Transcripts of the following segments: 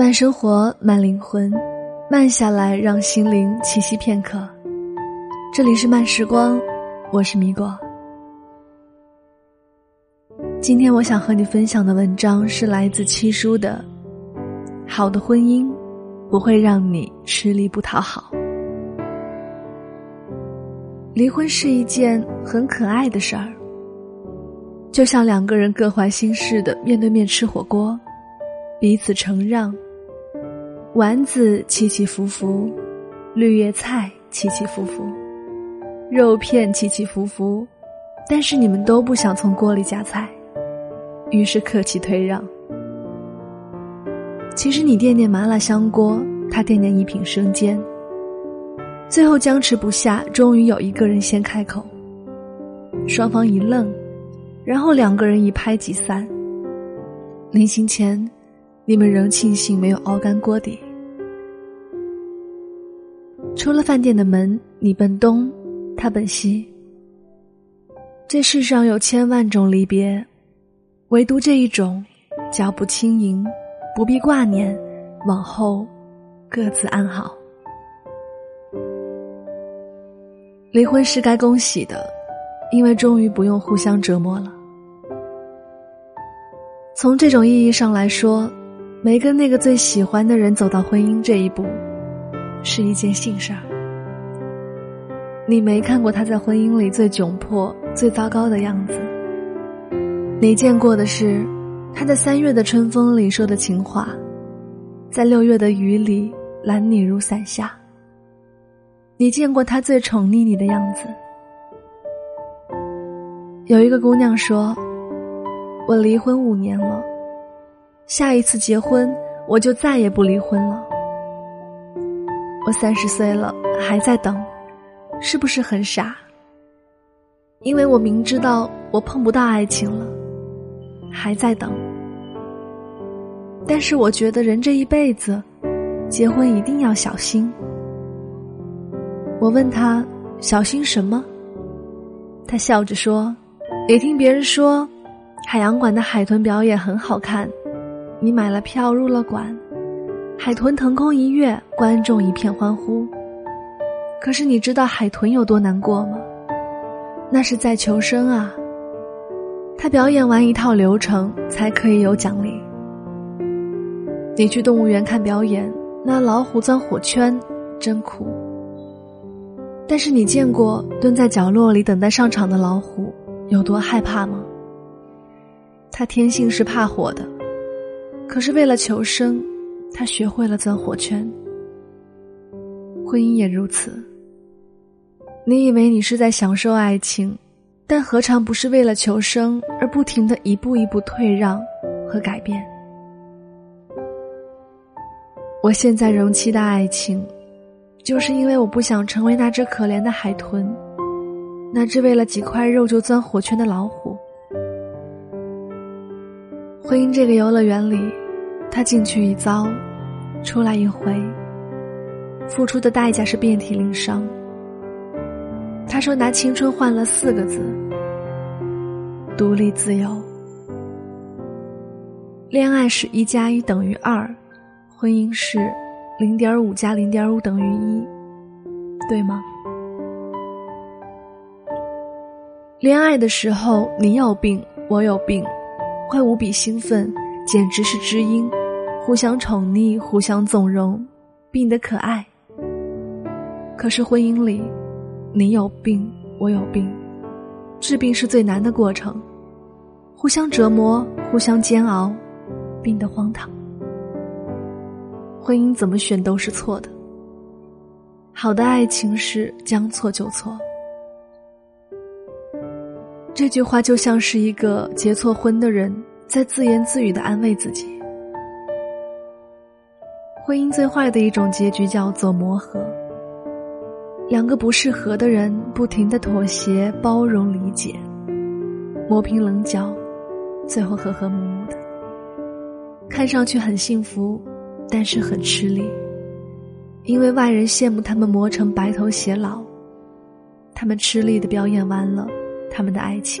慢生活，慢灵魂，慢下来，让心灵栖息片刻。这里是慢时光，我是米果。今天我想和你分享的文章是来自七叔的《好的婚姻不会让你吃力不讨好》。离婚是一件很可爱的事儿，就像两个人各怀心事的面对面吃火锅，彼此承让。丸子起起伏伏，绿叶菜起起伏伏，肉片起起伏伏，但是你们都不想从锅里夹菜，于是客气退让。其实你惦念麻辣香锅，他惦念一品生煎。最后僵持不下，终于有一个人先开口，双方一愣，然后两个人一拍即散。临行前。你们仍庆幸没有熬干锅底。出了饭店的门，你奔东，他奔西。这世上有千万种离别，唯独这一种，脚步轻盈，不必挂念，往后各自安好。离婚是该恭喜的，因为终于不用互相折磨了。从这种意义上来说。没跟那个最喜欢的人走到婚姻这一步，是一件幸事儿。你没看过他在婚姻里最窘迫、最糟糕的样子。你见过的是，他在三月的春风里说的情话，在六月的雨里揽你如伞下。你见过他最宠溺你的样子。有一个姑娘说：“我离婚五年了。”下一次结婚，我就再也不离婚了。我三十岁了，还在等，是不是很傻？因为我明知道我碰不到爱情了，还在等。但是我觉得人这一辈子，结婚一定要小心。我问他小心什么？他笑着说：“也听别人说，海洋馆的海豚表演很好看。”你买了票入了馆，海豚腾空一跃，观众一片欢呼。可是你知道海豚有多难过吗？那是在求生啊。他表演完一套流程才可以有奖励。你去动物园看表演，那老虎钻火圈，真苦。但是你见过蹲在角落里等待上场的老虎有多害怕吗？它天性是怕火的。可是为了求生，他学会了钻火圈。婚姻也如此。你以为你是在享受爱情，但何尝不是为了求生而不停的一步一步退让和改变？我现在仍期待爱情，就是因为我不想成为那只可怜的海豚，那只为了几块肉就钻火圈的老虎。婚姻这个游乐园里。他进去一遭，出来一回，付出的代价是遍体鳞伤。他说拿青春换了四个字：独立自由。恋爱是一加一等于二，婚姻是零点五加零点五等于一，对吗？恋爱的时候你有病，我有病，会无比兴奋，简直是知音。互相宠溺，互相纵容，病得可爱。可是婚姻里，你有病，我有病，治病是最难的过程。互相折磨，互相煎熬，病得荒唐。婚姻怎么选都是错的。好的爱情是将错就错。这句话就像是一个结错婚的人在自言自语的安慰自己。婚姻最坏的一种结局叫做磨合，两个不适合的人不停的妥协、包容、理解，磨平棱角，最后和和睦睦的，看上去很幸福，但是很吃力，因为外人羡慕他们磨成白头偕老，他们吃力的表演完了他们的爱情，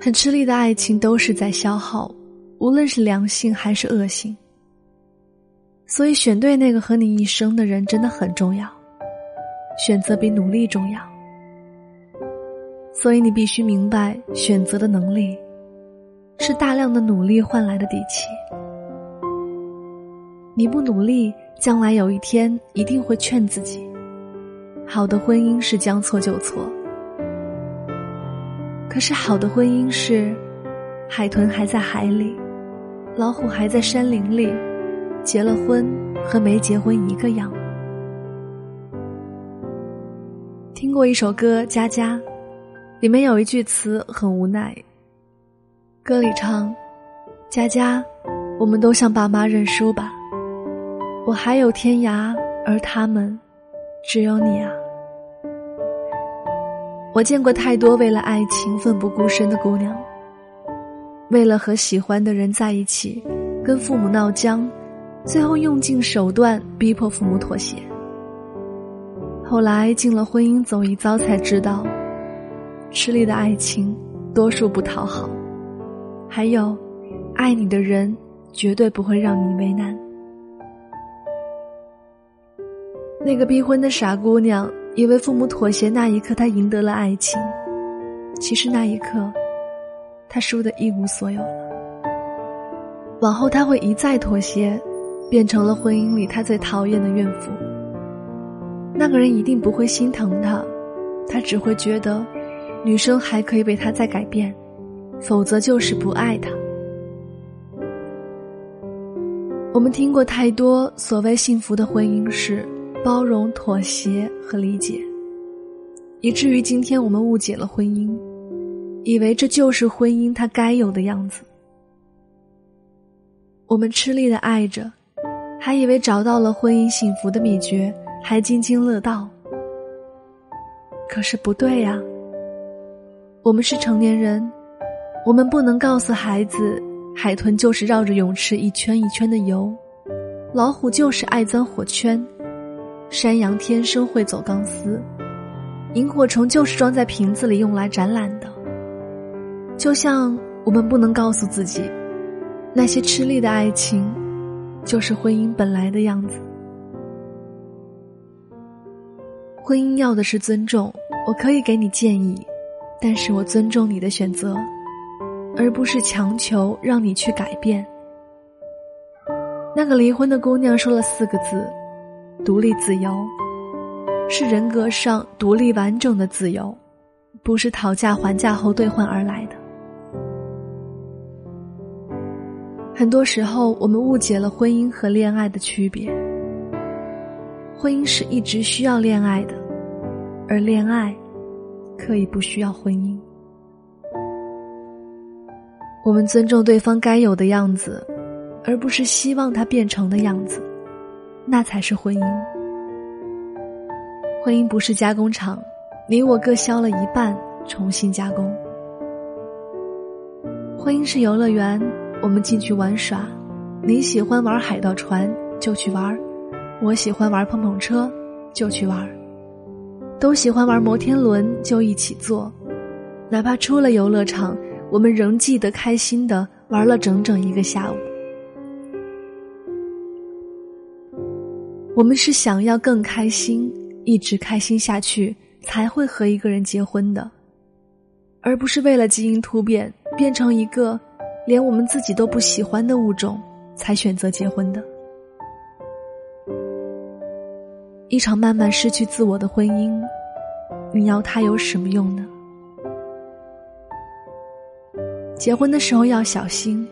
很吃力的爱情都是在消耗。无论是良性还是恶性。所以，选对那个和你一生的人真的很重要，选择比努力重要。所以，你必须明白，选择的能力是大量的努力换来的底气。你不努力，将来有一天一定会劝自己：好的婚姻是将错就错。可是，好的婚姻是海豚还在海里，老虎还在山林里。结了婚和没结婚一个样。听过一首歌《佳佳》，里面有一句词很无奈。歌里唱：“佳佳，我们都向爸妈认输吧。我还有天涯，而他们，只有你啊。”我见过太多为了爱情奋不顾身的姑娘，为了和喜欢的人在一起，跟父母闹僵。最后用尽手段逼迫父母妥协。后来进了婚姻走一遭，才知道，吃力的爱情多数不讨好，还有，爱你的人绝对不会让你为难。那个逼婚的傻姑娘，以为父母妥协那一刻，她赢得了爱情，其实那一刻，他输得一无所有了。往后他会一再妥协。变成了婚姻里他最讨厌的怨妇。那个人一定不会心疼他，他只会觉得，女生还可以为他再改变，否则就是不爱他。我们听过太多所谓幸福的婚姻是包容、妥协和理解，以至于今天我们误解了婚姻，以为这就是婚姻它该有的样子。我们吃力的爱着。还以为找到了婚姻幸福的秘诀，还津津乐道。可是不对呀。我们是成年人，我们不能告诉孩子，海豚就是绕着泳池一圈一圈的游，老虎就是爱钻火圈，山羊天生会走钢丝，萤火虫就是装在瓶子里用来展览的。就像我们不能告诉自己，那些吃力的爱情。就是婚姻本来的样子。婚姻要的是尊重，我可以给你建议，但是我尊重你的选择，而不是强求让你去改变。那个离婚的姑娘说了四个字：独立自由，是人格上独立完整的自由，不是讨价还价后兑换而来很多时候，我们误解了婚姻和恋爱的区别。婚姻是一直需要恋爱的，而恋爱可以不需要婚姻。我们尊重对方该有的样子，而不是希望他变成的样子，那才是婚姻。婚姻不是加工厂，你我各削了一半，重新加工。婚姻是游乐园。我们进去玩耍，你喜欢玩海盗船就去玩，我喜欢玩碰碰车就去玩，都喜欢玩摩天轮就一起坐，哪怕出了游乐场，我们仍记得开心的玩了整整一个下午。我们是想要更开心，一直开心下去，才会和一个人结婚的，而不是为了基因突变变成一个。连我们自己都不喜欢的物种，才选择结婚的。一场慢慢失去自我的婚姻，你要它有什么用呢？结婚的时候要小心，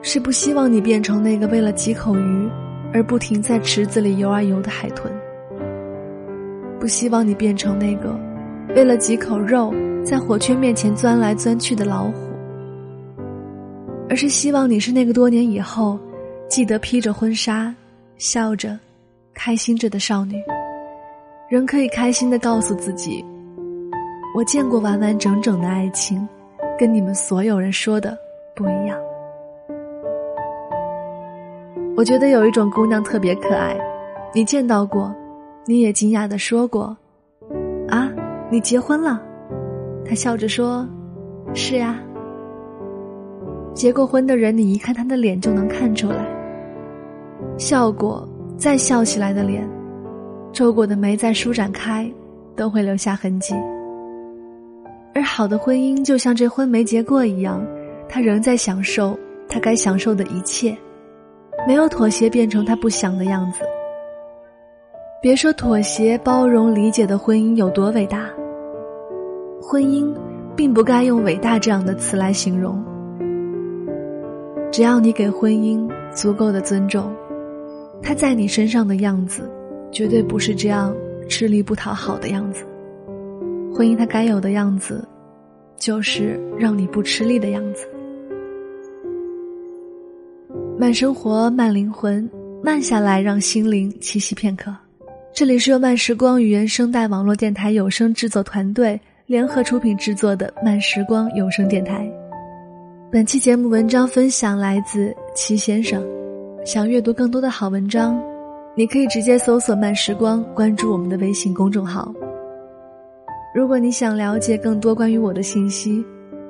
是不希望你变成那个为了几口鱼而不停在池子里游啊游的海豚，不希望你变成那个为了几口肉在火圈面前钻来钻去的老虎。而是希望你是那个多年以后，记得披着婚纱，笑着，开心着的少女，仍可以开心的告诉自己：我见过完完整整的爱情，跟你们所有人说的不一样。我觉得有一种姑娘特别可爱，你见到过，你也惊讶的说过：“啊，你结婚了？”她笑着说：“是呀。”结过婚的人，你一看他的脸就能看出来。笑过再笑起来的脸，皱过的眉再舒展开，都会留下痕迹。而好的婚姻就像这婚没结过一样，他仍在享受他该享受的一切，没有妥协变成他不想的样子。别说妥协、包容、理解的婚姻有多伟大，婚姻并不该用伟大这样的词来形容。只要你给婚姻足够的尊重，他在你身上的样子，绝对不是这样吃力不讨好的样子。婚姻它该有的样子，就是让你不吃力的样子。慢生活，慢灵魂，慢下来，让心灵栖息片刻。这里是由慢时光语言声带网络电台有声制作团队联合出品制作的慢时光有声电台。本期节目文章分享来自齐先生。想阅读更多的好文章，你可以直接搜索“慢时光”，关注我们的微信公众号。如果你想了解更多关于我的信息，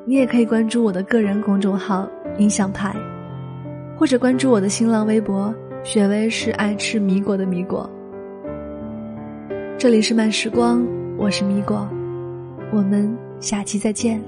你也可以关注我的个人公众号“音响派”，或者关注我的新浪微博“雪薇是爱吃米果的米果”。这里是慢时光，我是米果，我们下期再见。